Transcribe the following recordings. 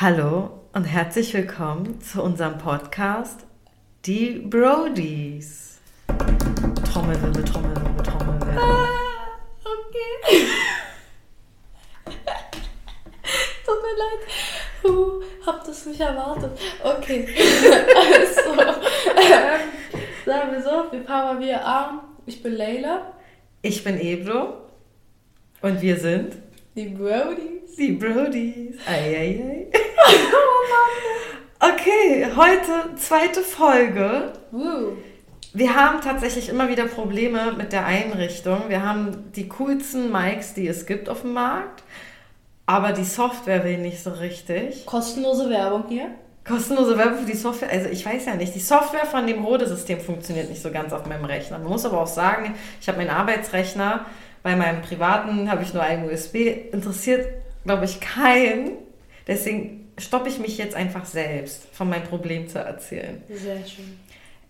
Hallo und herzlich willkommen zu unserem Podcast Die Brodies. Trommelwirbel, Trommelwirbel, Trommelwirbel. Ah, okay. Tut mir leid. Uh, hab das nicht erwartet. Okay. also, ähm, sagen wir so, wir mal wieder an. Ich bin Leila. Ich bin Ebro und wir sind Die Brodies. die Brodies. Eieiei. Oh Okay, heute zweite Folge. Mann. Woo. Wir haben tatsächlich immer wieder Probleme mit der Einrichtung. Wir haben die coolsten Mics, die es gibt auf dem Markt, aber die Software will nicht so richtig. Kostenlose Werbung hier. Kostenlose Werbung für die Software, also ich weiß ja nicht, die Software von dem Rode-System funktioniert nicht so ganz auf meinem Rechner. Man muss aber auch sagen, ich habe meinen Arbeitsrechner, bei meinem privaten habe ich nur einen USB, interessiert, glaube ich, keinen. Deswegen stoppe ich mich jetzt einfach selbst, von meinem Problem zu erzählen. Sehr schön.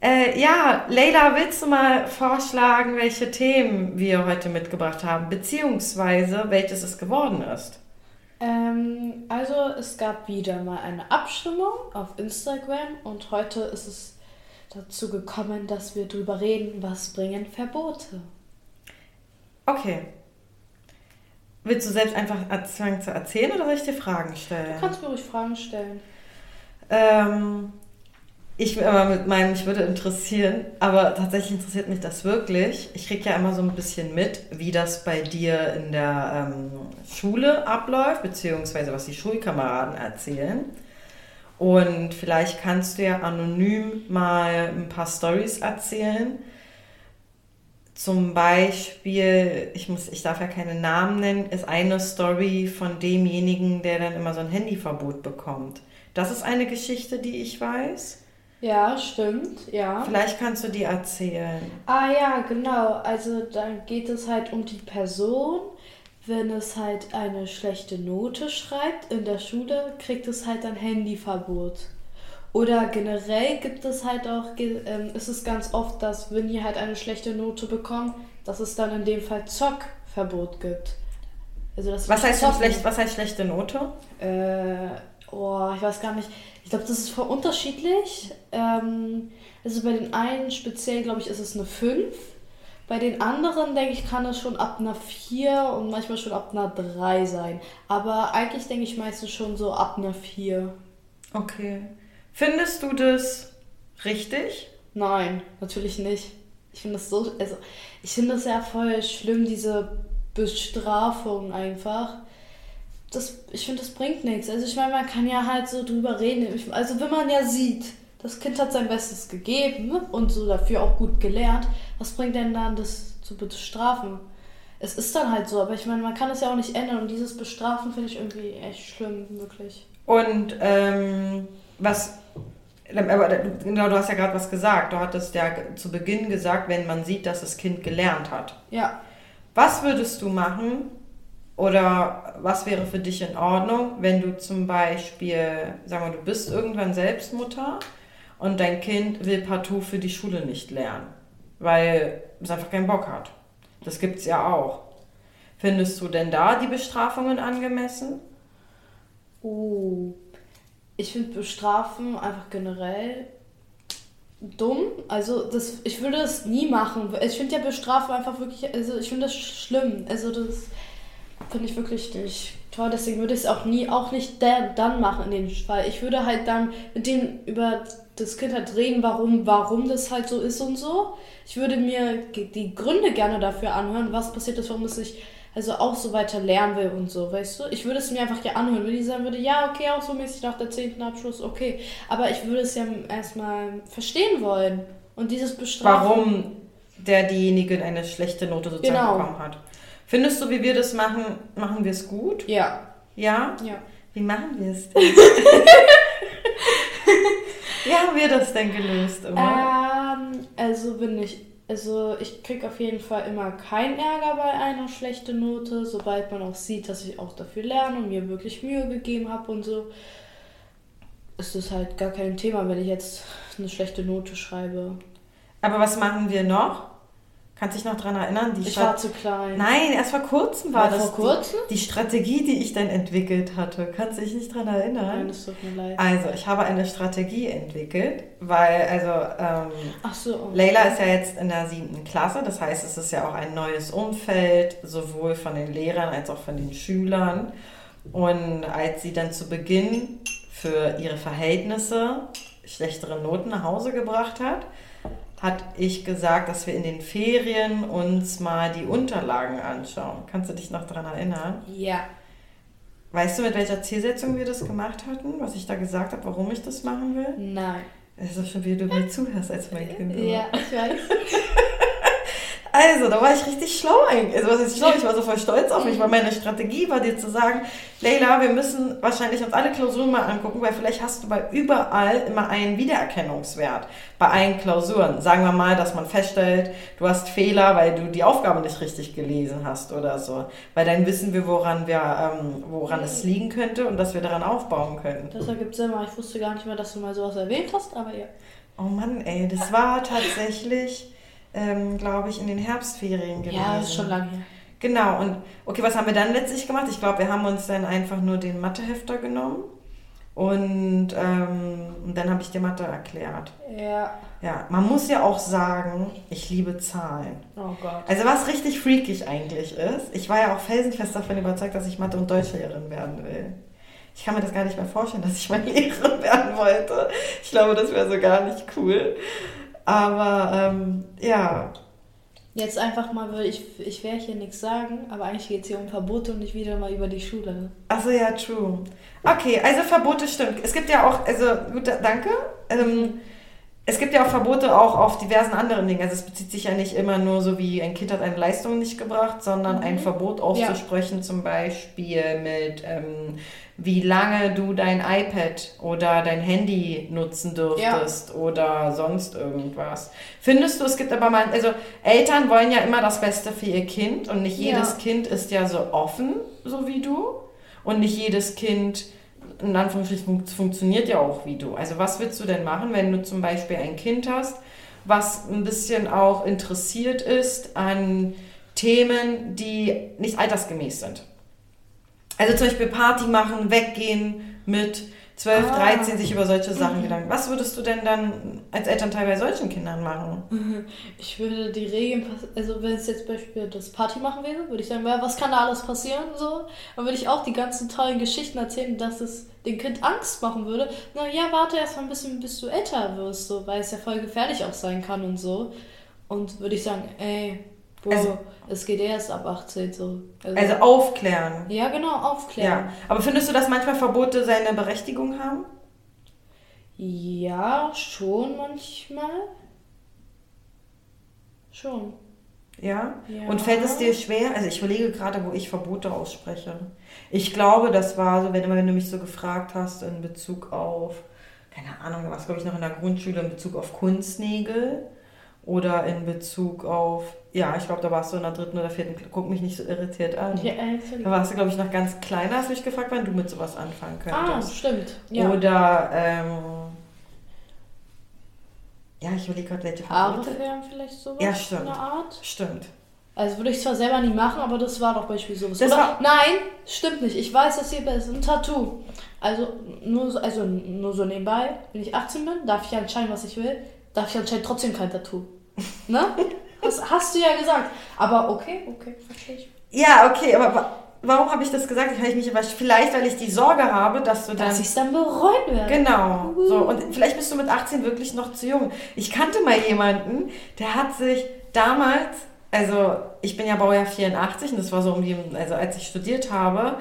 Äh, ja, Leila, willst du mal vorschlagen, welche Themen wir heute mitgebracht haben, beziehungsweise welches es geworden ist? Ähm, also es gab wieder mal eine Abstimmung auf Instagram und heute ist es dazu gekommen, dass wir drüber reden, was bringen Verbote. Okay. Willst du selbst einfach anfangen zu erzählen oder soll ich dir Fragen stellen? Du kannst mir ruhig Fragen stellen. Ähm, ich aber mit meinem, ich würde interessieren, aber tatsächlich interessiert mich das wirklich. Ich kriege ja immer so ein bisschen mit, wie das bei dir in der ähm, Schule abläuft, beziehungsweise was die Schulkameraden erzählen. Und vielleicht kannst du ja anonym mal ein paar Stories erzählen. Zum Beispiel, ich, muss, ich darf ja keine Namen nennen, ist eine Story von demjenigen, der dann immer so ein Handyverbot bekommt. Das ist eine Geschichte, die ich weiß. Ja, stimmt, ja. Vielleicht kannst du die erzählen. Ah ja, genau. Also dann geht es halt um die Person. Wenn es halt eine schlechte Note schreibt in der Schule, kriegt es halt ein Handyverbot. Oder generell gibt es halt auch, ähm, ist es ganz oft, dass wenn ihr halt eine schlechte Note bekommt, dass es dann in dem Fall Zockverbot gibt. Also das Was heißt, schlecht, was heißt schlechte Note? Äh, oh, ich weiß gar nicht. Ich glaube, das ist voll unterschiedlich. Ähm, also bei den einen speziell, glaube ich, ist es eine 5. Bei den anderen, denke ich, kann es schon ab einer 4 und manchmal schon ab einer 3 sein. Aber eigentlich denke ich meistens schon so ab einer 4. Okay. Findest du das richtig? Nein, natürlich nicht. Ich finde das so, also ich finde das ja voll schlimm, diese Bestrafung einfach. Das, ich finde, das bringt nichts. Also ich meine, man kann ja halt so drüber reden. Also wenn man ja sieht, das Kind hat sein Bestes gegeben und so dafür auch gut gelernt, was bringt denn dann das zu bestrafen? Es ist dann halt so, aber ich meine, man kann es ja auch nicht ändern und dieses Bestrafen finde ich irgendwie echt schlimm, wirklich. Und ähm, was. Aber genau, du hast ja gerade was gesagt. Du hattest ja zu Beginn gesagt, wenn man sieht, dass das Kind gelernt hat. Ja, Was würdest du machen oder was wäre für dich in Ordnung, wenn du zum Beispiel, sagen wir, du bist irgendwann selbst Mutter und dein Kind will partout für die Schule nicht lernen, weil es einfach keinen Bock hat. Das gibt's ja auch. Findest du denn da die Bestrafungen angemessen? Oh. Ich finde Bestrafen einfach generell dumm. Also das, ich würde es nie machen. Ich finde ja Bestrafen einfach wirklich, also ich finde das schlimm. Also das finde ich wirklich nicht toll. Deswegen würde ich es auch nie, auch nicht der, dann machen in dem Fall. Ich würde halt dann mit dem über das Kind halt reden, warum, warum das halt so ist und so. Ich würde mir die Gründe gerne dafür anhören, was passiert ist, warum es sich also auch so weiter lernen will und so, weißt du? Ich würde es mir einfach gerne anhören, wenn die sagen würde, ja, okay, auch so mäßig nach der 10. Abschluss, okay. Aber ich würde es ja erstmal verstehen wollen. Und dieses Bestrafen. Warum der diejenige eine schlechte Note sozusagen Genau. bekommen hat. Findest du, wie wir das machen, machen wir es gut? Ja, Ja? ja. Wie machen wir es denn? wie haben wir das denn gelöst immer? Ähm, also bin ich. Also ich krieg auf jeden Fall immer keinen Ärger bei einer schlechten Note, sobald man auch sieht, dass ich auch dafür lerne und mir wirklich Mühe gegeben habe und so. Ist es halt gar kein Thema, wenn ich jetzt eine schlechte Note schreibe. Aber was machen wir noch? Kannst dich noch daran erinnern? Die ich war zu klein. Nein, erst vor kurzem war, war das. Vor kurzem? Die, die, Strategie, die ich dann entwickelt hatte. Kannst du dich nicht daran erinnern? Nein, das tut mir leid. Also, ich habe eine Strategie entwickelt, weil, also, ähm, Ach so, okay. Leila ist ja jetzt in der siebten Klasse. Das heißt, es ist ja auch ein neues Umfeld, sowohl von den Lehrern als auch von den Schülern. Und als sie dann zu Beginn für ihre Verhältnisse schlechtere Noten nach Hause gebracht hat, hat ich gesagt, dass wir in den Ferien uns mal die Unterlagen anschauen. Kannst du dich noch daran erinnern? Ja. Weißt du, mit welcher Zielsetzung wir das gemacht hatten? Was ich da gesagt habe, warum ich das machen will? Nein. Es ist schon wie du mir zuhörst als mein Kind. Ja, ich weiß. Also, da war ich richtig schlau eigentlich. Also, was heißt schlau? Ich war so voll stolz auf mich, weil meine Strategie war dir zu sagen, Leila, wir müssen wahrscheinlich uns alle Klausuren mal angucken, weil vielleicht hast du bei überall immer einen Wiedererkennungswert. Bei allen Klausuren. Sagen wir mal, dass man feststellt, du hast Fehler, weil du die Aufgabe nicht richtig gelesen hast oder so. Weil dann wissen wir, woran wir, ähm, woran es liegen könnte und dass wir daran aufbauen können. Das ergibt Sinn, aber ich wusste gar nicht mehr, dass du mal sowas erwähnt hast, aber ja. Oh Mann, ey, das war tatsächlich ähm, glaube ich, in den Herbstferien gewesen. Ja, ist schon lange her. Genau, und okay, was haben wir dann letztlich gemacht? Ich glaube, wir haben uns dann einfach nur den Mathehefter genommen und, ähm, und dann habe ich dir Mathe erklärt. Ja. Ja, man muss ja auch sagen, ich liebe Zahlen. Oh Gott. Also was richtig freakig eigentlich ist, ich war ja auch felsenfest davon überzeugt, dass ich Mathe- und Deutschlehrerin werden will. Ich kann mir das gar nicht mehr vorstellen, dass ich mal Lehrerin werden wollte. Ich glaube, das wäre so gar nicht cool. Aber ähm, ja. Jetzt einfach mal, ich, ich werde hier nichts sagen, aber eigentlich geht es hier um Verbote und nicht wieder mal über die Schule. Achso, ja, true. Okay, also Verbote stimmt. Es gibt ja auch, also gut, danke. Ähm, es gibt ja auch Verbote auch auf diversen anderen Dingen. Also es bezieht sich ja nicht immer nur so wie ein Kind hat eine Leistung nicht gebracht, sondern mhm. ein Verbot auszusprechen, ja. zum Beispiel mit ähm, wie lange du dein iPad oder dein Handy nutzen dürftest ja. oder sonst irgendwas. Findest du, es gibt aber mal, also Eltern wollen ja immer das Beste für ihr Kind und nicht jedes ja. Kind ist ja so offen, so wie du. Und nicht jedes Kind, in Anführungsstrichen, funktioniert ja auch wie du. Also was willst du denn machen, wenn du zum Beispiel ein Kind hast, was ein bisschen auch interessiert ist an Themen, die nicht altersgemäß sind? Also zum Beispiel Party machen, weggehen mit 12, ah. 13, sich über solche Sachen mhm. Gedanken. Was würdest du denn dann als Elternteil bei solchen Kindern machen? Ich würde die Regeln, also wenn es jetzt Beispiel das Party machen wäre, würde ich sagen, was kann da alles passieren? So. Dann würde ich auch die ganzen tollen Geschichten erzählen, dass es dem Kind Angst machen würde. Na ja, warte erst mal ein bisschen, bis du älter wirst, so, weil es ja voll gefährlich auch sein kann und so. Und würde ich sagen, ey, Bro, also, es geht erst ab 18 so. Also, also aufklären. Ja, genau, aufklären. Ja. Aber findest du, dass manchmal Verbote seine Berechtigung haben? Ja, schon manchmal. Schon. Ja? ja? Und fällt es dir schwer? Also ich überlege gerade, wo ich Verbote ausspreche. Ich glaube, das war so, wenn, wenn du mich so gefragt hast in Bezug auf, keine Ahnung, was glaube ich noch in der Grundschule in Bezug auf Kunstnägel oder in Bezug auf, ja, ich glaube, da warst du in der dritten oder vierten, guck mich nicht so irritiert an. Ja, da warst du, glaube ich, noch ganz kleiner, hast mich gefragt, wann du mit sowas anfangen könntest. Ah, stimmt. Ja. Oder, ähm, ja, ich überlege gerade, welche Verbote. wären vielleicht sowas ja, stimmt. in der Art. Stimmt. Also würde ich zwar selber nie machen, aber das war doch beispielsweise sowas. Das Oder? Nein, stimmt nicht. Ich weiß, dass hier ist ein Tattoo. Also nur, also nur so nebenbei, wenn ich 18 bin, darf ich entscheiden, was ich will, darf ich anscheinend trotzdem kein Tattoo. Ne? Das hast du ja gesagt. Aber okay, okay, verstehe ich. Ja, okay, aber warum habe ich das gesagt? Ich mich aber vielleicht, weil ich die Sorge habe, dass du dann. Dass ich es dann bereuen werde. Genau. Uh. So, und vielleicht bist du mit 18 wirklich noch zu jung. Ich kannte mal jemanden, der hat sich damals, also ich bin ja Baujahr 84 und das war so um die, also als ich studiert habe.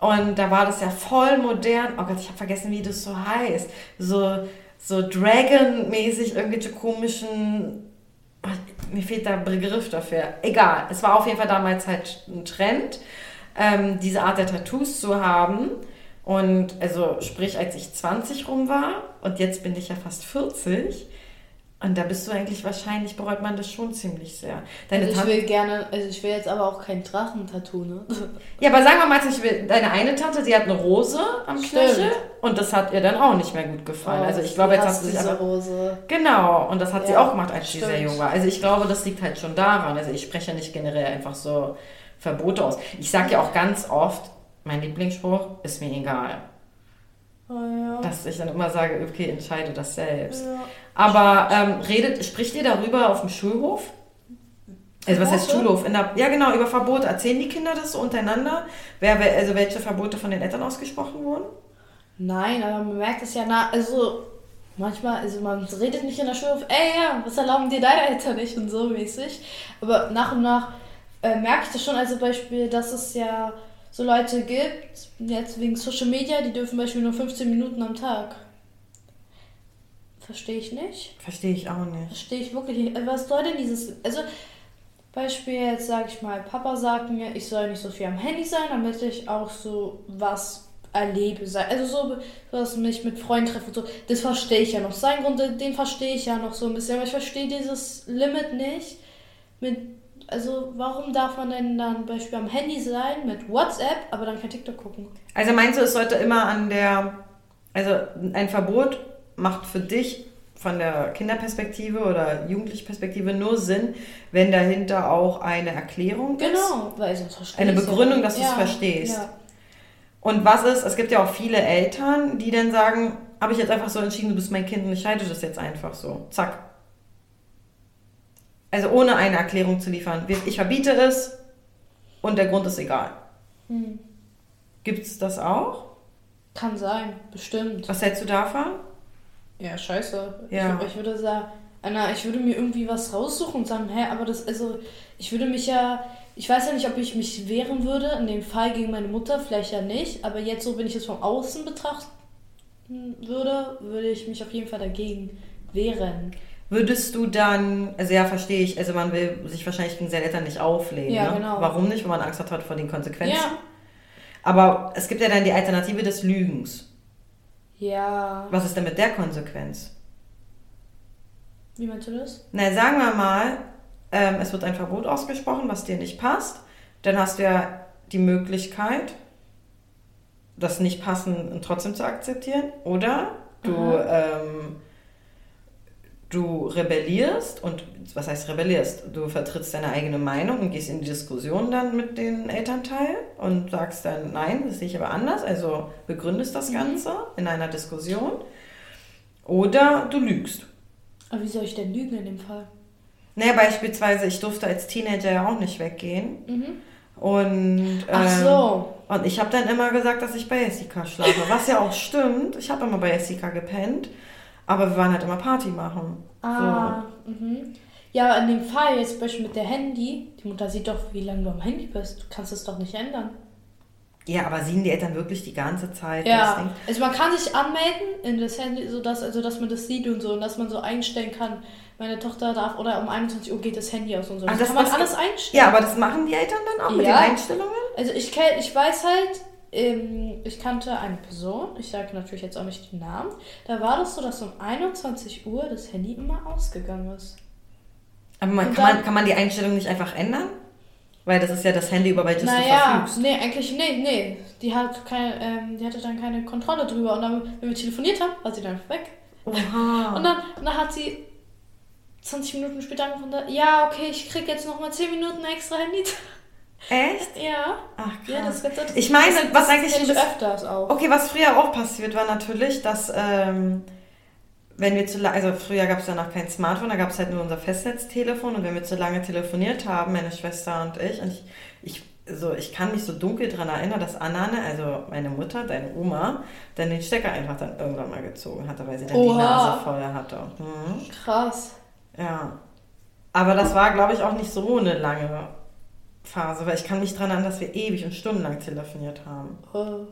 Und da war das ja voll modern. Oh Gott, ich habe vergessen, wie das so heißt. So, so Dragon-mäßig irgendwelche komischen mir fehlt der Begriff dafür. Egal, es war auf jeden Fall damals halt ein Trend, ähm, diese Art der Tattoos zu haben. Und also sprich, als ich 20 rum war und jetzt bin ich ja fast 40, Und da bist du eigentlich wahrscheinlich, bereut man das schon ziemlich sehr. Deine Also ich Tante, will gerne, also ich will jetzt aber auch kein Drachentattoo, ne? ja, aber sagen wir mal, zum Beispiel, deine eine Tante, die hat eine Rose am Stimmt. Knöchel und das hat ihr dann auch nicht mehr gut gefallen. also ich glaube, Oh, jetzt hast du diese aber... Rose. Genau, und das hat sie Ja, auch gemacht, als sie sehr stimmt. jung war. Also ich glaube, das liegt halt schon daran. Also ich spreche nicht generell einfach so Verbote aus. Ich sage ja auch ganz oft, mein Lieblingsspruch ist mir egal. Oh, ja. Dass ich dann immer sage, okay, entscheide das selbst. ja. Aber ähm, redet, spricht ihr darüber auf dem Schulhof? Also was heißt? Schulhof? In der, ja genau, über Verbote. Erzählen die Kinder das so untereinander? Wer, also welche Verbote von den Eltern ausgesprochen wurden? Nein, aber man merkt es ja nach, also manchmal, also man redet nicht in der Schule auf, ey ja, was erlauben dir deine Eltern nicht und so mäßig. Aber nach und nach äh, merke ich das schon, also Beispiel, dass es ja so Leute gibt, jetzt wegen Social Media, die dürfen Beispiel nur 15 Minuten am Tag. Verstehe ich nicht. Verstehe ich auch nicht. Verstehe ich wirklich nicht. Also, Was soll denn dieses. Also, Beispiel jetzt sage ich mal, Papa sagt mir, ich soll nicht so viel am Handy sein, damit ich auch so was erlebe. Also so, dass mich mit Freunden treffe und so. Das verstehe ich ja noch. Sein Grund, den verstehe ich ja noch so ein bisschen. Aber ich verstehe dieses Limit nicht. Mit, also warum darf man denn dann Beispiel am Handy sein mit WhatsApp, aber dann kein TikTok gucken? Also meinst du, es sollte immer an der, also ein Verbot macht für dich von der Kinderperspektive oder Jugendlichperspektive nur Sinn, wenn dahinter auch eine Erklärung ist? Genau, weil sonst verstehe Eine ja Begründung, dass du es Ja, verstehst. Ja. Und was ist, es gibt ja auch viele Eltern, die dann sagen, habe ich jetzt einfach so entschieden, du bist mein Kind und ich halte das jetzt einfach so. Zack. Also ohne eine Erklärung zu liefern. Ich verbiete es und der Grund ist egal. Hm. Gibt es das auch? Kann sein, bestimmt. Was hältst du davon? Ja, scheiße. Ja. Ich, ich würde sagen, Anna, ich würde mir irgendwie was raussuchen und sagen, hä, aber das, also, ich würde mich ja, ich weiß ja nicht, ob ich mich wehren würde, in dem Fall gegen meine Mutter, vielleicht ja nicht, aber jetzt so, wenn ich es von außen betrachten würde, würde ich mich auf jeden Fall dagegen wehren. Würdest du dann, also ja, verstehe ich, also man will sich wahrscheinlich gegen seine Eltern nicht auflehnen. Ja, ne? genau. Warum nicht? Weil man Angst hat vor den Konsequenzen. Ja. Aber es gibt ja dann die Alternative des Lügens. Ja. Was ist denn mit der Konsequenz? Wie meinst du das? Na, sagen wir mal, ähm, es wird ein Verbot ausgesprochen, was dir nicht passt. Dann hast du ja die Möglichkeit, das nicht passen trotzdem zu akzeptieren. Oder du, ähm, du rebellierst und was heißt rebellierst? Du vertrittst deine eigene Meinung und gehst in die Diskussion dann mit den Elternteilen und sagst dann, nein, das sehe ich aber anders. Also begründest das Ganze in einer Diskussion. Oder du lügst. Aber wie soll ich denn lügen in dem Fall? Naja, beispielsweise, ich durfte als Teenager ja auch nicht weggehen. Mhm. Und, Ach ähm, so. und ich habe dann immer gesagt, dass ich bei Jessica schlafe. Was ja auch stimmt. Ich habe immer bei Jessica gepennt. Aber wir waren halt immer Party machen. Ah, mhm. Ja, in dem Fall jetzt zum Beispiel mit der Handy, die Mutter sieht doch, wie lange du am Handy bist. Du kannst es doch nicht ändern. So. Ja, aber sehen die Eltern wirklich die ganze Zeit Ja, also man kann sich anmelden in das Handy, so dass, also dass man das sieht und so und dass man so einstellen kann, meine Tochter darf oder um 21 Uhr geht das Handy aus und so. Das, das- kann man alles einstellen. Ja, aber das machen die Eltern dann auch mit Ja. den Einstellungen? Also ich kenn, ich weiß halt, ich kannte eine Person, ich sage natürlich jetzt auch nicht den Namen, da war das so, dass um 21 Uhr das Handy immer ausgegangen ist. Aber man, kann, dann- man, kann man die Einstellung nicht einfach ändern? Weil das ist ja das Handy, über welches du Naja, verfügst. nee, eigentlich, nee, nee. Die, hat kein, ähm, die hatte dann keine Kontrolle drüber. Und dann, wenn wir telefoniert haben, war sie dann weg. Oha. Und dann, und dann hat sie 20 Minuten später angefangen, ja, okay, ich krieg jetzt nochmal 10 Minuten extra Handy. Echt? Ja. Ach, krass. Ja, das wird das, Ich meine, das, was das eigentlich bisschen- öfters auch. Okay, was früher auch passiert war natürlich, dass ähm, wenn wir zu lange, also früher gab es ja noch kein Smartphone, da gab es halt nur unser Festnetztelefon und wenn wir zu lange telefoniert haben, meine Schwester und ich, und ich, ich, so, ich kann mich so dunkel dran erinnern, dass Anane, also meine Mutter, deine Oma, dann den Stecker einfach dann irgendwann mal gezogen hatte, weil sie dann die Oha. Nase voll hatte. Mhm. Krass. Ja. Aber das war, glaube ich, auch nicht so eine lange Phase, weil ich kann mich daran erinnern, dass wir ewig und stundenlang telefoniert haben. Oh.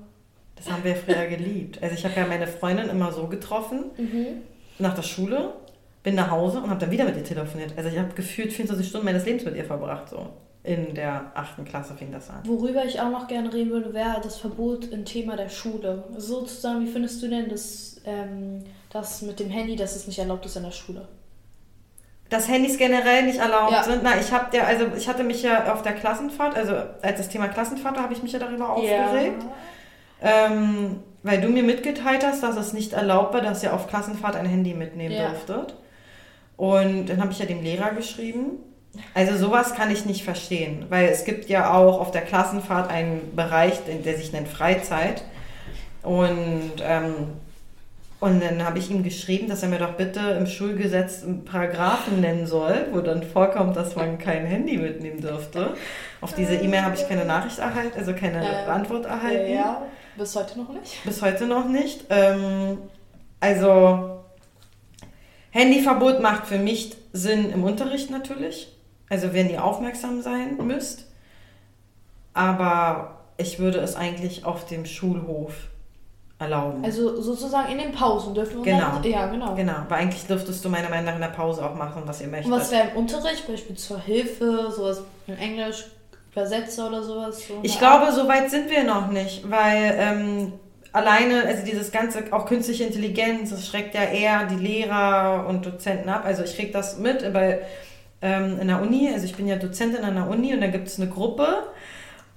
Das haben wir früher geliebt. Also ich habe ja meine Freundin immer so getroffen, Mhm. nach der Schule, bin nach Hause und habe dann wieder mit ihr telefoniert. Also ich habe gefühlt 24 Stunden meines Lebens mit ihr verbracht, so. In der achten Klasse fing das an. Worüber ich auch noch gerne reden würde, wäre das Verbot im Thema der Schule. Sozusagen, wie findest du denn das, ähm, das mit dem Handy, dass es nicht erlaubt ist in der Schule? Dass Handys generell nicht erlaubt Ja. sind. Na, ich habe ja, also ich hatte mich ja auf der Klassenfahrt, also als das Thema Klassenfahrt, da habe ich mich ja darüber aufgeregt. Ähm, weil du mir mitgeteilt hast, dass es nicht erlaubt war, dass ihr auf Klassenfahrt ein Handy mitnehmen Ja. durftet. Und dann habe ich ja dem Lehrer geschrieben. Also sowas kann ich nicht verstehen, weil es gibt ja auch auf der Klassenfahrt einen Bereich, der sich nennt Freizeit. Und, ähm, und dann habe ich ihm geschrieben, dass er mir doch bitte im Schulgesetz einen Paragraphen nennen soll, wo dann vorkommt, dass man kein Handy mitnehmen dürfte. Auf diese E-Mail habe ich keine Nachricht erhalten, also keine Äh, Antwort erhalten. ja, bis heute noch nicht. Bis heute noch nicht. Ähm, also, Handyverbot macht für mich Sinn im Unterricht natürlich. Also, wenn ihr aufmerksam sein müsst. Aber ich würde es eigentlich auf dem Schulhof erlauben. Also sozusagen in den Pausen dürfen wir Genau. dann, Ja, genau. genau, weil eigentlich dürftest du meiner Meinung nach in der Pause auch machen, was ihr möchtet. Und was wäre im Unterricht, Beispiel zur Hilfe, sowas in Englisch, Übersetzer oder sowas? So Ich glaube, so weit sind wir noch nicht, weil ähm, alleine, also dieses ganze, auch künstliche Intelligenz, das schreckt ja eher die Lehrer und Dozenten ab. Also ich kriege das mit, weil ähm, in der Uni, also ich bin ja Dozentin an der Uni und da gibt es eine Gruppe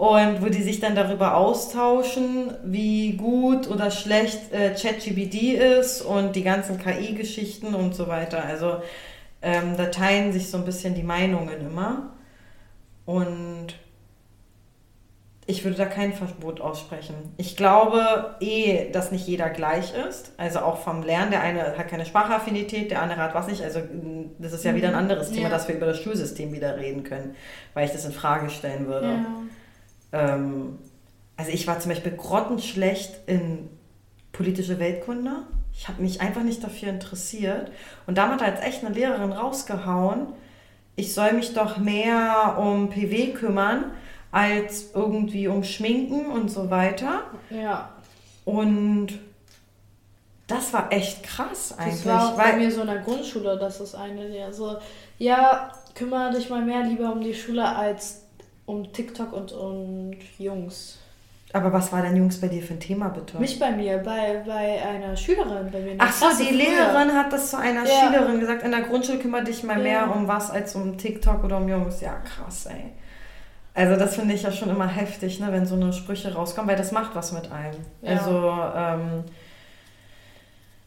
und wo die sich dann darüber austauschen, wie gut oder schlecht äh, ChatGPT ist und die ganzen KI-Geschichten und so weiter. Also ähm, da teilen sich so ein bisschen die Meinungen immer. Und ich würde da kein Verbot aussprechen. Ich glaube eh, dass nicht jeder gleich ist. Also auch vom Lernen. Der eine hat keine Sprachaffinität, der andere hat was nicht. Also mm, das ist ja wieder ein anderes Thema, Ja. dass wir über das Schulsystem wieder reden können, weil ich das in Frage stellen würde. Ja. Ähm, also ich war zum Beispiel grottenschlecht in politische Weltkunde. Ich habe mich einfach nicht dafür interessiert. Und damit hat echt eine Lehrerin rausgehauen, ich soll mich doch mehr um PW kümmern, als irgendwie um Schminken und so weiter. ja. Und das war echt krass eigentlich. Das war auch bei mir so in der Grundschule, dass das eine ja so, ja, kümmere dich mal mehr lieber um die Schule als um TikTok und, und Jungs. aber was war denn Jungs bei dir für ein Thema bitte? Nicht bei mir, bei, bei einer Schülerin bei mir. Ach so, die früher. Lehrerin hat das zu einer Ja. Schülerin gesagt, in der Grundschule kümmere dich mal mehr Ja. um was als um TikTok oder um Jungs. Ja, krass, ey. Also das finde ich ja schon immer heftig, ne, wenn so eine Sprüche rauskommen, weil das macht was mit einem. Ja. Also, ähm,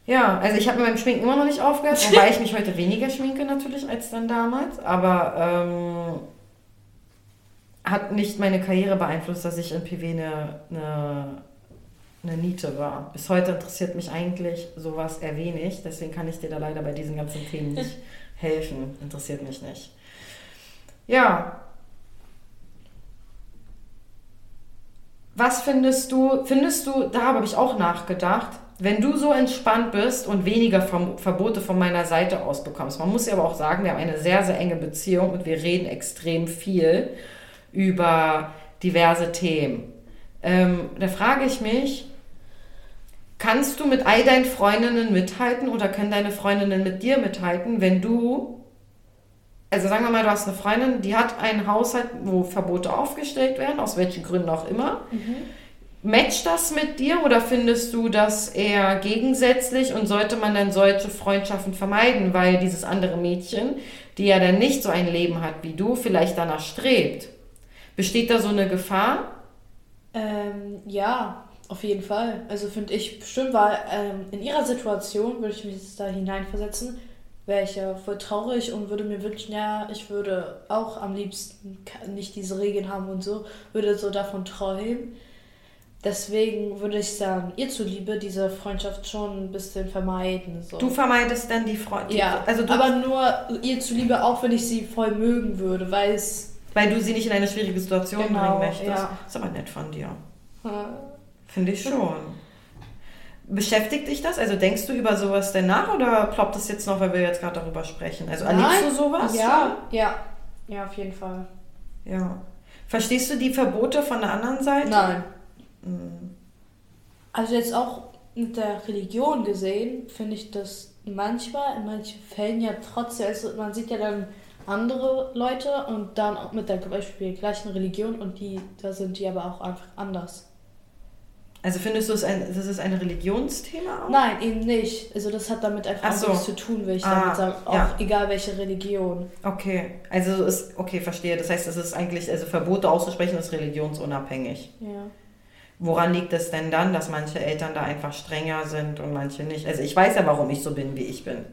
ja, also ich habe mit meinem Schminken immer noch nicht aufgehört, wobei ich mich heute weniger schminke natürlich als dann damals, aber ähm, hat nicht meine Karriere beeinflusst, dass ich in PW eine, eine, eine Niete war. Bis heute interessiert mich eigentlich sowas eher wenig, deswegen kann ich dir da leider bei diesen ganzen Themen nicht helfen. Interessiert mich nicht. Ja. Was findest du, findest du, da habe ich auch nachgedacht, wenn du so entspannt bist und weniger Ver Verbote von meiner Seite aus bekommst. Man muss ja aber auch sagen, wir haben eine sehr, sehr enge Beziehung und wir reden extrem viel über diverse Themen. Ähm, da frage ich mich, kannst du mit all deinen Freundinnen mithalten oder können deine Freundinnen mit dir mithalten, wenn du, also sagen wir mal, du hast eine Freundin, die hat einen Haushalt, wo Verbote aufgestellt werden, aus welchen Gründen auch immer. Matcht das mit dir oder findest du das eher gegensätzlich und sollte man dann solche Freundschaften vermeiden, weil dieses andere Mädchen, die ja dann nicht so ein Leben hat wie du, vielleicht danach strebt? Besteht da so eine Gefahr? Ähm, ja, auf jeden Fall. Also finde ich bestimmt, weil ähm, in ihrer Situation würde ich mich jetzt da hineinversetzen, wäre ich ja voll traurig und würde mir wünschen, ja, ich würde auch am liebsten nicht diese Regeln haben und so, würde so davon träumen. Deswegen würde ich sagen, ihr zuliebe diese Freundschaft schon ein bisschen vermeiden. So. Du vermeidest dann die Freunde. ja, also du, aber nur ihr zuliebe auch, wenn ich sie voll mögen würde, weil es weil du sie nicht in eine schwierige Situation Genau, bringen möchtest. ja. Ist aber nett von dir. äh, Finde ich schon. Beschäftigt dich das? Also denkst du über sowas denn nach oder ploppt das jetzt noch, weil wir jetzt gerade darüber sprechen? Also erlebst Nein. du sowas? Ja, ja, ja, auf jeden Fall. schon? Ja. Verstehst du die Verbote von der anderen Seite? Nein. Hm. Also jetzt auch mit der Religion gesehen, finde ich das manchmal, in manchen Fällen ja trotzdem, also man sieht ja dann andere Leute und dann auch mit der Beispiel gleichen Religion und die, da sind die aber auch einfach anders. Also findest du, es ein, das ist ein Religionsthema auch? Nein, eben nicht. Also das hat damit einfach Ach so. nichts zu tun, will ich Ah, damit sagen. Auch ja. egal welche Religion. Okay, also ist, okay, verstehe. Das heißt, es ist eigentlich, also Verbote auszusprechen ist religionsunabhängig. Ja. Woran liegt es denn dann, dass manche Eltern da einfach strenger sind und manche nicht? Also ich weiß ja, warum ich so bin, wie ich bin.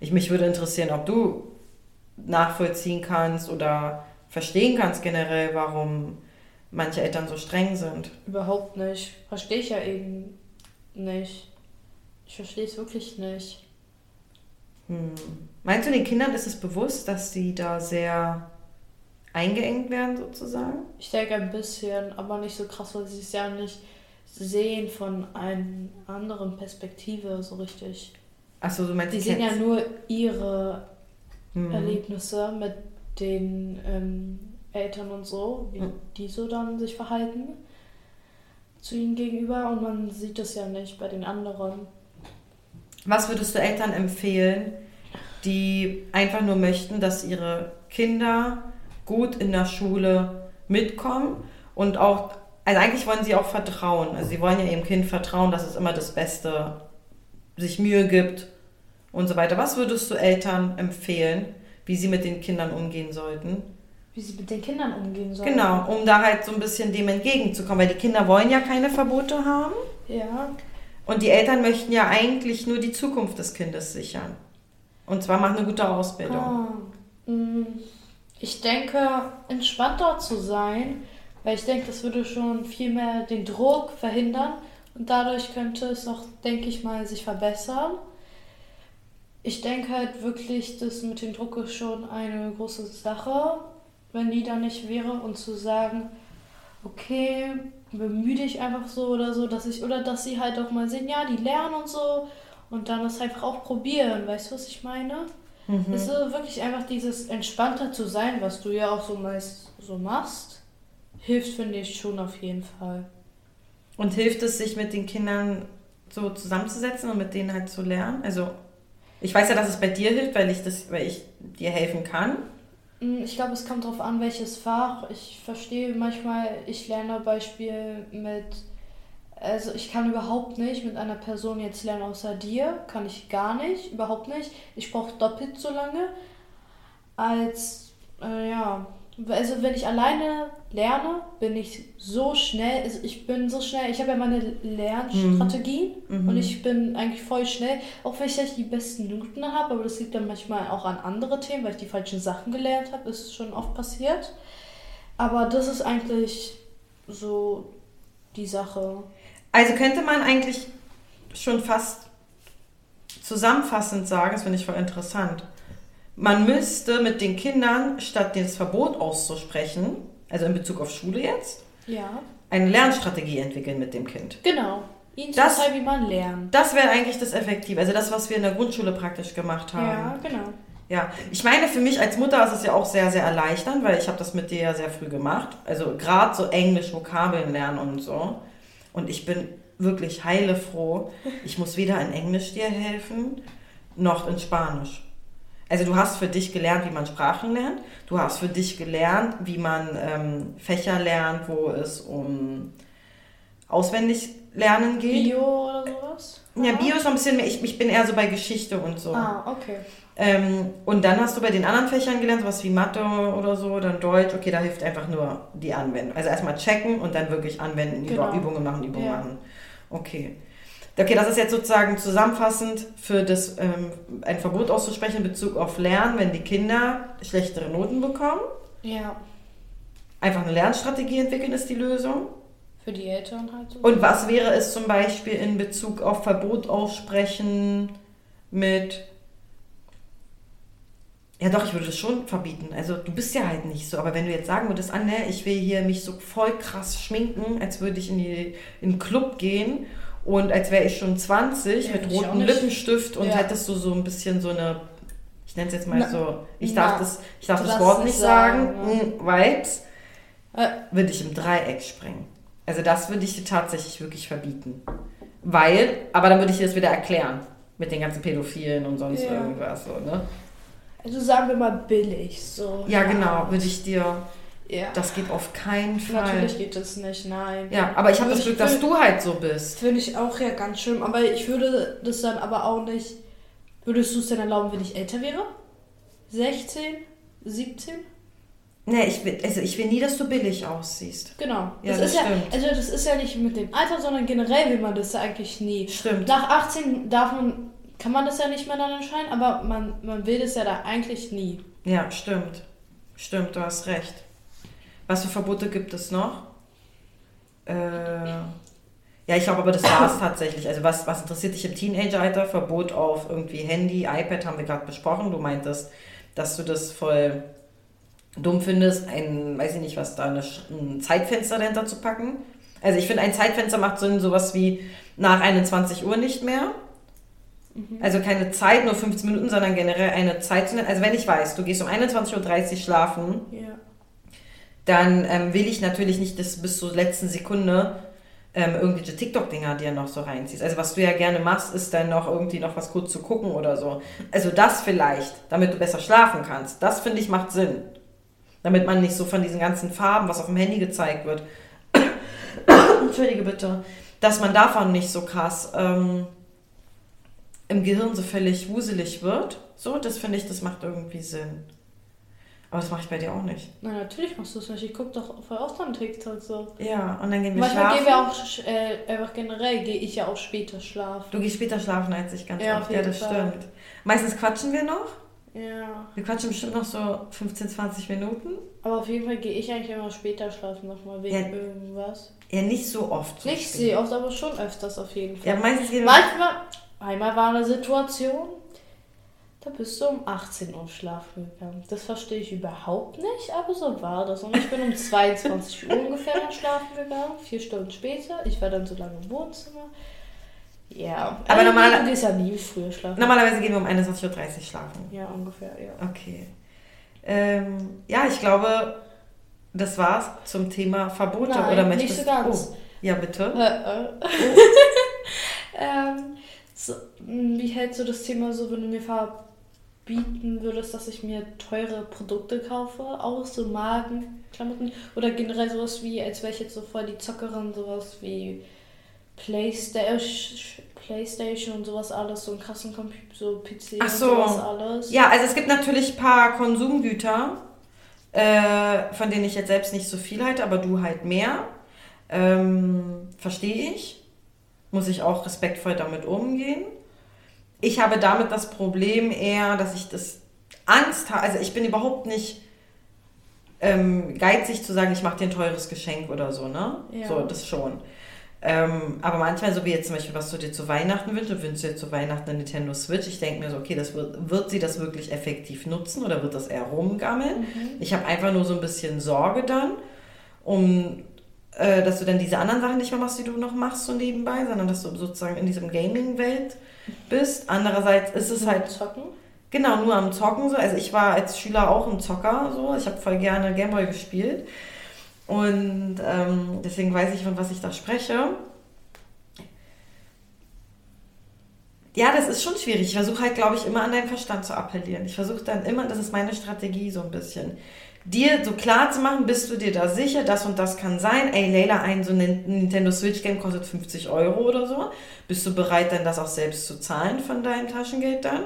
Ich, mich würde interessieren, ob du nachvollziehen kannst oder verstehen kannst generell, warum manche Eltern so streng sind. Überhaupt nicht. Verstehe ich ja eben nicht. Ich verstehe es wirklich nicht. Hm. Meinst du, den Kindern ist es bewusst, dass sie da sehr eingeengt werden sozusagen? Ich denke ein bisschen, aber nicht so krass, weil sie es ja nicht sehen von einer anderen Perspektive so richtig. Achso, du meinst Die die sehen ja nur ihre Hm. Erlebnisse mit den ähm, Eltern und so, wie Mhm. die so dann sich verhalten zu ihnen gegenüber und man sieht es ja nicht bei den anderen. Was würdest du Eltern empfehlen, die einfach nur möchten, dass ihre Kinder gut in der Schule mitkommen und auch, also eigentlich wollen sie auch vertrauen. Also sie wollen ja ihrem Kind vertrauen, dass es immer das Beste sich Mühe gibt und so weiter. Was würdest du Eltern empfehlen, wie sie mit den Kindern umgehen sollten? Wie sie mit den Kindern umgehen sollen. Genau, um da halt so ein bisschen dem entgegenzukommen, weil die Kinder wollen ja keine Verbote haben Ja. und die Eltern möchten ja eigentlich nur die Zukunft des Kindes sichern. Und zwar machen eine gute Ausbildung. Ah, mm, ich denke, entspannter zu sein, weil ich denke, das würde schon viel mehr den Druck verhindern und dadurch könnte es auch, denke ich mal, sich verbessern. Ich denke halt wirklich, das mit dem Druck ist schon eine große Sache, wenn die da nicht wäre und zu sagen, okay, bemühe dich einfach so oder so, dass ich, oder dass sie halt auch mal sehen, ja, die lernen und so und dann das einfach auch probieren, weißt du, was ich meine? Mhm. Es ist wirklich einfach dieses entspannter zu sein, was du ja auch so meist so machst, hilft, finde ich, schon auf jeden Fall. Und hilft es, sich mit den Kindern so zusammenzusetzen und mit denen halt zu lernen? Also, ich weiß ja, dass es bei dir hilft, weil ich, das, weil ich dir helfen kann. Mm, Ich glaube, es kommt darauf an, welches Fach. Ich verstehe manchmal, ich lerne Beispiel mit, also ich kann überhaupt nicht mit einer Person jetzt lernen außer dir, kann ich gar nicht, überhaupt nicht. Ich brauche doppelt so lange als, äh, ja, also wenn ich alleine lerne, bin ich so schnell, also ich bin so schnell, ich habe ja meine Lernstrategien Mhm. und ich bin eigentlich voll schnell, auch wenn ich nicht die besten Noten habe, aber das liegt dann manchmal auch an andere Themen, weil ich die falschen Sachen gelernt habe, ist schon oft passiert. Aber das ist eigentlich so die Sache. Also könnte man eigentlich schon fast zusammenfassend sagen, das finde ich voll interessant. Man müsste mit den Kindern, statt das Verbot auszusprechen, also in Bezug auf Schule jetzt, Ja, eine Lernstrategie entwickeln mit dem Kind. genau. Ihnen Das- zu wie man lernt. Das wäre eigentlich das Effektive, also das, was wir in der Grundschule praktisch gemacht haben. Ja, genau. Ja, ich meine, für mich als Mutter ist es ja auch sehr, sehr erleichternd, weil ich habe das mit dir ja sehr früh gemacht. Also gerade so Englisch, Vokabeln lernen und so. Und ich bin wirklich heilefroh. Ich muss weder in Englisch dir helfen, noch in Spanisch. Also du hast für dich gelernt, wie man Sprachen lernt. Du hast für dich gelernt, wie man ähm, Fächer lernt, wo es um auswendig lernen geht. Bio oder sowas? Ja, Bio ist noch ein bisschen mehr, ich, ich bin eher so bei Geschichte und so. Ah, okay. Ähm, und dann hast du bei den anderen Fächern gelernt, sowas wie Mathe oder so, dann Deutsch, okay, da hilft einfach nur die Anwendung. Also erstmal checken und dann wirklich anwenden, Genau. Übungen machen, Übungen Ja. machen. Okay. Okay, das ist jetzt sozusagen zusammenfassend für das, ähm, ein Verbot auszusprechen in Bezug auf Lernen, wenn die Kinder schlechtere Noten bekommen. Ja, Einfach eine Lernstrategie entwickeln ist die Lösung. für die Eltern halt so. Und was wäre es zum Beispiel in Bezug auf Verbot aussprechen mit. Ja, doch, ich würde es schon verbieten. Also, du bist ja halt nicht so. Aber wenn du jetzt sagen würdest, Anne, ich will hier mich so voll krass schminken, als würde ich in, die, in den Club gehen und als wäre ich schon 20 Ja, mit rotem. Lippenstift und Ja. hättest du so ein bisschen so eine. Ich nenne es jetzt mal Na, so. Ich na, darf das, ich darf das Wort nicht sagen, sagen. mm, Vibes Äh, würde ich im Dreieck springen. Also das würde ich dir tatsächlich wirklich verbieten. Weil, aber dann würde ich dir das wieder erklären. Mit den ganzen Pädophilen und sonst Ja. irgendwas so, ne? also sagen wir mal billig, so. Ja, genau, würde ich dir. Ja. Das geht auf keinen Fall. Natürlich geht das nicht, nein. Ja, aber ich habe das Glück, dass du halt so bist. Finde ich auch ja ganz schlimm, aber ich würde das dann aber auch nicht. Würdest du es denn erlauben, wenn ich älter wäre? 16? 17? Nee, ich will, also ich will nie, dass du billig aussiehst. Genau. Ja, das, das ist ja, stimmt. also das ist ja nicht mit dem Alter, sondern generell will man das ja eigentlich nie. Stimmt. Nach 18 darf man, kann man das ja nicht mehr dann entscheiden, aber man, man will das ja da eigentlich nie. Ja, stimmt. Stimmt, du hast recht. Was für Verbote gibt es noch? Äh, ja, ich glaube aber, das war es tatsächlich. Also was, was interessiert dich im Teenageralter? Verbot auf irgendwie Handy, iPad haben wir gerade besprochen. Du meintest, dass du das voll dumm findest, ein, weiß ich nicht was, da eine, ein Zeitfenster dahinter zu packen. Also ich finde, ein Zeitfenster macht Sinn, sowas wie nach 21 Uhr nicht mehr. Also keine Zeit, nur 15 Minuten, sondern generell eine Zeit zu nennen. Also wenn ich weiß, du gehst um 21.30 Uhr schlafen, Ja. Dann ähm, will ich natürlich nicht, dass bis zur letzten Sekunde ähm, irgendwelche TikTok-Dinger dir noch so reinziehst. Also was du ja gerne machst, ist dann noch irgendwie noch was kurz zu gucken oder so. Also das vielleicht, damit du besser schlafen kannst. Das finde ich macht Sinn. Damit man nicht so von diesen ganzen Farben, was auf dem Handy gezeigt wird, entschuldige bitte, dass man davon nicht so krass ähm, im Gehirn so völlig wuselig wird. So, das finde ich, das macht irgendwie Sinn. Aber das mache ich bei dir auch nicht. Na, natürlich machst du es nicht. Ich gucke doch voll oft an TikTok so. Ja, und dann gehen wir Manchmal schlafen. gehen wir auch, äh, einfach generell gehe ich ja auch später schlafen. Du gehst später schlafen als ich ganz Ja, oft. Ja, das Fall. stimmt. Meistens quatschen wir noch. Ja. Wir quatschen bestimmt noch so 15, 20 Minuten. Aber auf jeden Fall gehe ich eigentlich immer später schlafen nochmal wegen Ja. irgendwas. Ja, nicht so oft. So Nicht sehr oft, aber schon öfters auf jeden Fall. Ja, meistens gehen wir. Manchmal, einmal war eine Situation, da bist du um 18 Uhr schlafen gegangen. Das verstehe ich überhaupt nicht, aber so war das. Und ich bin um 22 Uhr ungefähr dann schlafen gegangen, vier Stunden später. Ich war dann so lange im Wohnzimmer. Ja, Aber äh, normaler- Du gehst ja nie früher schlafen. Normalerweise gehen wir um 21.30 Uhr schlafen. Ja, ungefähr, ja. Okay. Ähm, ja, ich glaube, das war's zum Thema Verbote. Nein, Oder nicht möchtest so ganz. Oh, ja, bitte. Äh, äh. ähm, so, mh, wie hältst du das Thema so, wenn du mir verbieten würdest, dass ich mir teure Produkte kaufe, auch so Markenklamotten oder generell sowas wie, als wäre ich jetzt so voll die Zockerin, sowas wie Playstation, Playstation und sowas alles, so einen krassen Computer, so PC Ach und so. sowas alles. Ja, also es gibt natürlich ein paar Konsumgüter, äh, von denen ich jetzt selbst nicht so viel halte, aber du halt mehr. Ähm, Verstehe ich. Muss ich auch respektvoll damit umgehen. Ich habe damit das Problem eher, dass ich das Angst habe. Also ich bin überhaupt nicht ähm, geizig zu sagen, ich mache dir ein teures Geschenk oder so, ne? Ja. So, das schon. Ähm, aber manchmal, so wie jetzt zum Beispiel, was du dir zu Weihnachten wünschst, du wünschst dir zu Weihnachten eine Nintendo Switch. Ich denke mir so, okay, das wird, wird sie das wirklich effektiv nutzen oder wird das eher rumgammeln? Ich habe einfach nur so ein bisschen Sorge dann, um äh, dass du dann diese anderen Sachen nicht mehr machst, die du noch machst so nebenbei, sondern dass du sozusagen in diesem Gaming-Welt bist. Andererseits ist es halt zocken. Genau, nur am Zocken so. Also ich war als Schüler auch ein Zocker so. Ich habe voll gerne Gameboy gespielt. Und ähm, deswegen weiß ich, von was ich da spreche. Ja, das ist schon schwierig. Ich versuche halt, glaube ich, immer an deinen Verstand zu appellieren. Ich versuche dann immer, das ist meine Strategie so ein bisschen, dir so klar zu machen, bist du dir da sicher, das und das kann sein. Ey, Leila, ein so ein Nintendo Switch Game kostet 50 Euro oder so. Bist du bereit, dann das auch selbst zu zahlen von deinem Taschengeld dann?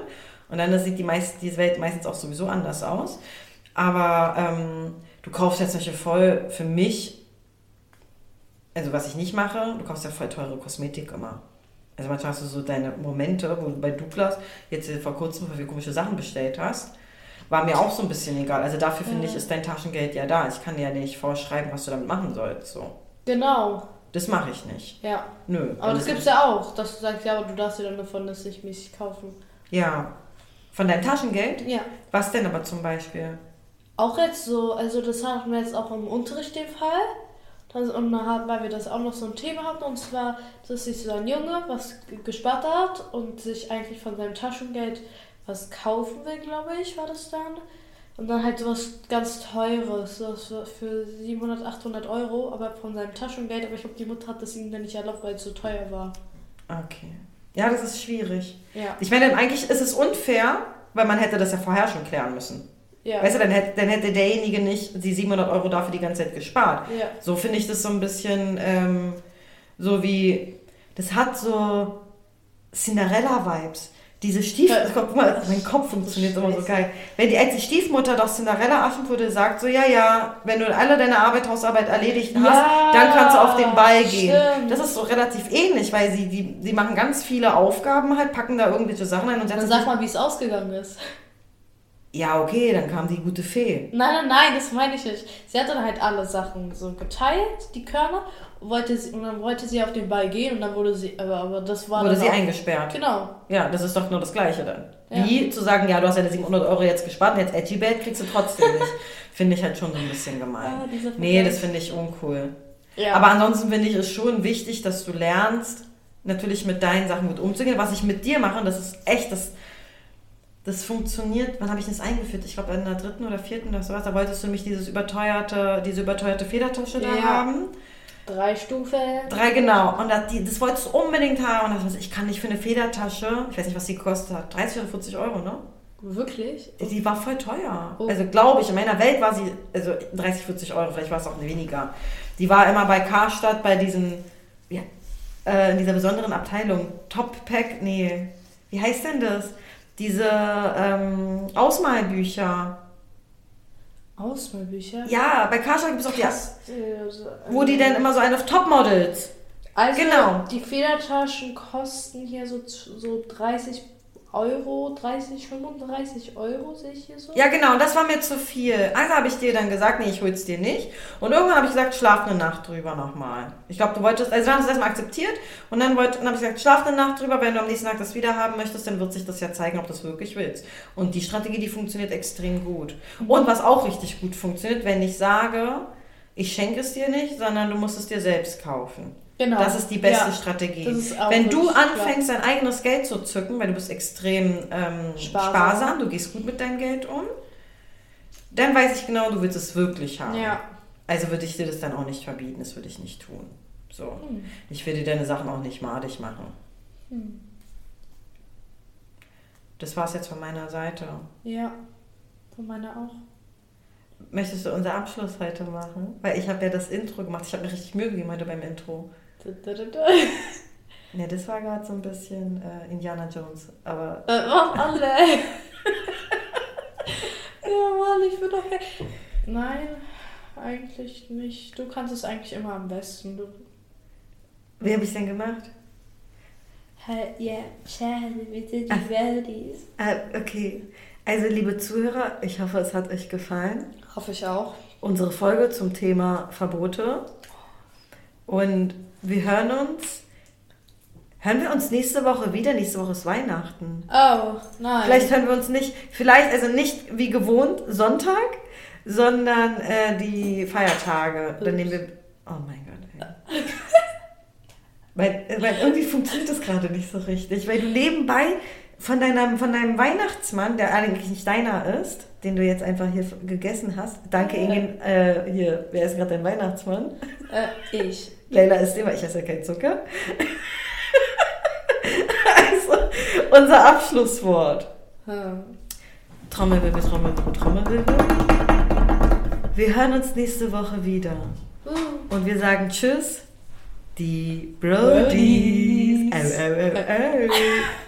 Und dann sieht die, meist, die Welt meistens auch sowieso anders aus. Aber ähm, du kaufst jetzt solche voll für mich, also was ich nicht mache, du kaufst ja voll teure Kosmetik immer. Also manchmal hast du so deine Momente, wo du bei Douglas jetzt vor kurzem viele komische Sachen bestellt hast. War mir auch so ein bisschen egal. Also dafür finde ich, ist dein Taschengeld ja da. Ich kann dir ja nicht vorschreiben, was du damit machen sollst. So. Genau, Das mache ich nicht. ja. Nö. Aber das Also- gibt's ja auch, dass du sagst, ja, aber du darfst dir dann davon das nicht mäßig kaufen. Ja. Von deinem Taschengeld? Ja. Was denn aber zum Beispiel? Auch jetzt so, also das hatten wir jetzt auch im Unterricht den Fall. Das, und dann hat, weil wir das auch noch so ein Thema hatten, und zwar, dass sich so ein Junge was gespart hat und sich eigentlich von seinem Taschengeld was kaufen will, glaube ich, war das dann. Und dann halt sowas ganz Teures, so für- für 700, 800 Euro, aber von seinem Taschengeld. Aber ich glaube, die Mutter hat das ihm dann nicht erlaubt, weil es so teuer war. Okay. Ja, das ist schwierig. Ja. Ich meine, eigentlich ist es unfair, weil man hätte das ja vorher schon klären müssen. Ja. Weißt du, dann hätte, dann hätte derjenige nicht die 700 Euro dafür die ganze Zeit gespart. Ja. So finde ich das so ein bisschen ähm, so wie, das hat so Cinderella-Vibes. Diese Stief... Ja. Guck mal, mein Kopf funktioniert immer so geil. Wenn die, als die Stiefmutter doch Cinderella Aschenputtel sagt, so, ja, ja, wenn du alle deine Arbeit, Hausarbeit erledigt hast, Ja, dann kannst du auf den Ball gehen. stimmt. Das ist so relativ ähnlich, weil sie, die, sie machen ganz viele Aufgaben halt, packen da irgendwelche Sachen ein und Dann setzen sag sich- mal, wie es ausgegangen ist. Ja, okay, dann kam die gute Fee. Nein, nein, nein, das meine ich nicht. Sie hat dann halt alle Sachen so geteilt, die Körner, wollte sie, und dann wollte sie auf den Ball gehen und dann wurde sie, aber, aber das war Wurde sie auch, eingesperrt. Genau. Ja, das ist doch nur das Gleiche dann. Ja. Wie zu sagen, ja, du hast ja die 700 Euro jetzt gespart und jetzt Edgy Bad kriegst du trotzdem nicht. Finde ich halt schon so ein bisschen gemein. Ah, nee, das finde ich uncool. Ja. Aber ansonsten finde ich es schon wichtig, dass du lernst, natürlich mit deinen Sachen gut umzugehen. Was ich mit dir mache, und das ist echt, das, das funktioniert. Wann habe ich das eingeführt? Ich glaube, in der dritten oder vierten oder sowas. Da wolltest du mich dieses überteuerte, diese überteuerte Federtasche da Ja. haben. Drei Stufen. Drei, genau. Und das, die, das wolltest du unbedingt haben. Und das, ich kann nicht für eine Federtasche, ich weiß nicht, was die kostet hat, 30 oder 40 Euro, ne? Wirklich? Die, die war voll teuer. Oh. Also glaube ich, in meiner Welt war sie, also 30, 40 Euro, vielleicht war es auch weniger. Die war immer bei Karstadt bei diesen, ja, äh, in dieser besonderen Abteilung. Top Pack, nee, wie heißt denn das? Diese ähm, Ausmalbücher. Ausmalbücher? Ja, bei Karstadt gibt es auch die, Krass. Äh, so- wo die dann immer so eine auf Topmodels. Also, Genau. die Federtaschen kosten hier so, so 30 Euro, 30, 35 Euro, sehe ich hier so. Ja, genau, das war mir zu viel. Also habe ich dir dann gesagt, nee, ich hol's dir nicht. Und irgendwann habe ich gesagt, schlaf eine Nacht drüber nochmal. Ich glaube, du wolltest, also wir haben es erstmal akzeptiert und dann, dann habe ich gesagt, schlaf eine Nacht drüber, wenn du am nächsten Tag das wieder haben möchtest, dann wird sich das ja zeigen, ob du das wirklich willst. Und die Strategie, die funktioniert extrem gut. Und was auch richtig gut funktioniert, wenn ich sage, ich schenke es dir nicht, sondern du musst es dir selbst kaufen. Genau. Das ist die beste Ja, Strategie. Wenn du anfängst, dein eigenes Geld zu zücken, weil du bist extrem ähm, Sparsam. sparsam. du gehst gut mit deinem Geld um, dann weiß ich genau, du willst es wirklich haben. Ja. Also würde ich dir das dann auch nicht verbieten, das würde ich nicht tun. So. Hm. Ich will dir deine Sachen auch nicht madig machen. Hm. Das war's jetzt von meiner Seite. Ja. Von meiner auch. Möchtest du unser Abschluss heute machen? Weil ich habe ja das Intro gemacht. Ich habe mir richtig Mühe gegeben heute beim Intro. Ne, das war gerade so ein bisschen äh, Indiana Jones. Aber Äh, mach alle. ja, Mann, ich bin doch. Nein, eigentlich nicht. Du kannst es eigentlich immer am besten. Du. wie habe ich denn gemacht? Ja, schade, bitte die Ach. Weltis. Äh, okay. Also, liebe Zuhörer, ich hoffe, es hat euch gefallen. Hoffe ich auch. Unsere Folge zum Thema Verbote. Und wir hören uns. Hören wir uns nächste Woche wieder? Nächste Woche ist Weihnachten. Oh, nein. Vielleicht hören wir uns nicht, vielleicht, also nicht wie gewohnt Sonntag, sondern äh, die Feiertage. Dann nehmen wir. Oh mein Gott, ey. weil, weil irgendwie funktioniert das gerade nicht so richtig. Weil du nebenbei von deinem, von deinem Weihnachtsmann, der eigentlich nicht deiner ist, den du jetzt einfach hier gegessen hast. Danke, Ingrid. Äh, hier, wer ist gerade dein Weihnachtsmann? Äh, ich. Leila ist immer, ich esse ja keinen Zucker. also, unser Abschlusswort. Hm. Trommelwirbel, Trommelwirbel, Trommelwirbel. Wir hören uns nächste Woche wieder. Uh. Und wir sagen Tschüss, die Brodies. Brodies. Au, au, au, au.